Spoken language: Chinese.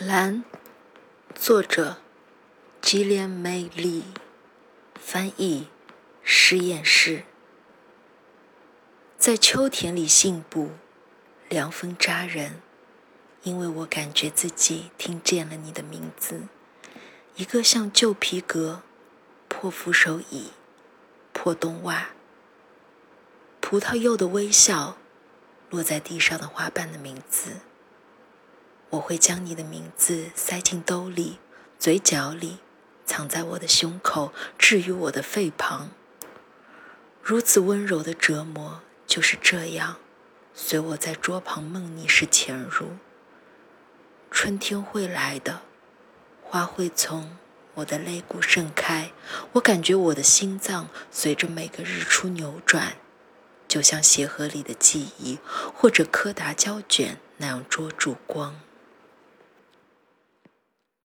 蓝，作者吉莲美丽，翻译实验室。在秋田里信步，凉风扎人，因为我感觉自己听见了你的名字。一个像旧皮革、破扶手椅、破冬袜、葡萄柚的微笑，落在地上的花瓣的名字。会将你的名字塞进兜里、嘴角里，藏在我的胸口，置于我的肺旁。如此温柔的折磨就是这样，随我在桌旁梦逆时潜入。春天会来的，花会从我的肋骨盛开。我感觉我的心脏随着每个日出扭转，就像鞋盒里的记忆，或者柯达胶卷那样捉住光。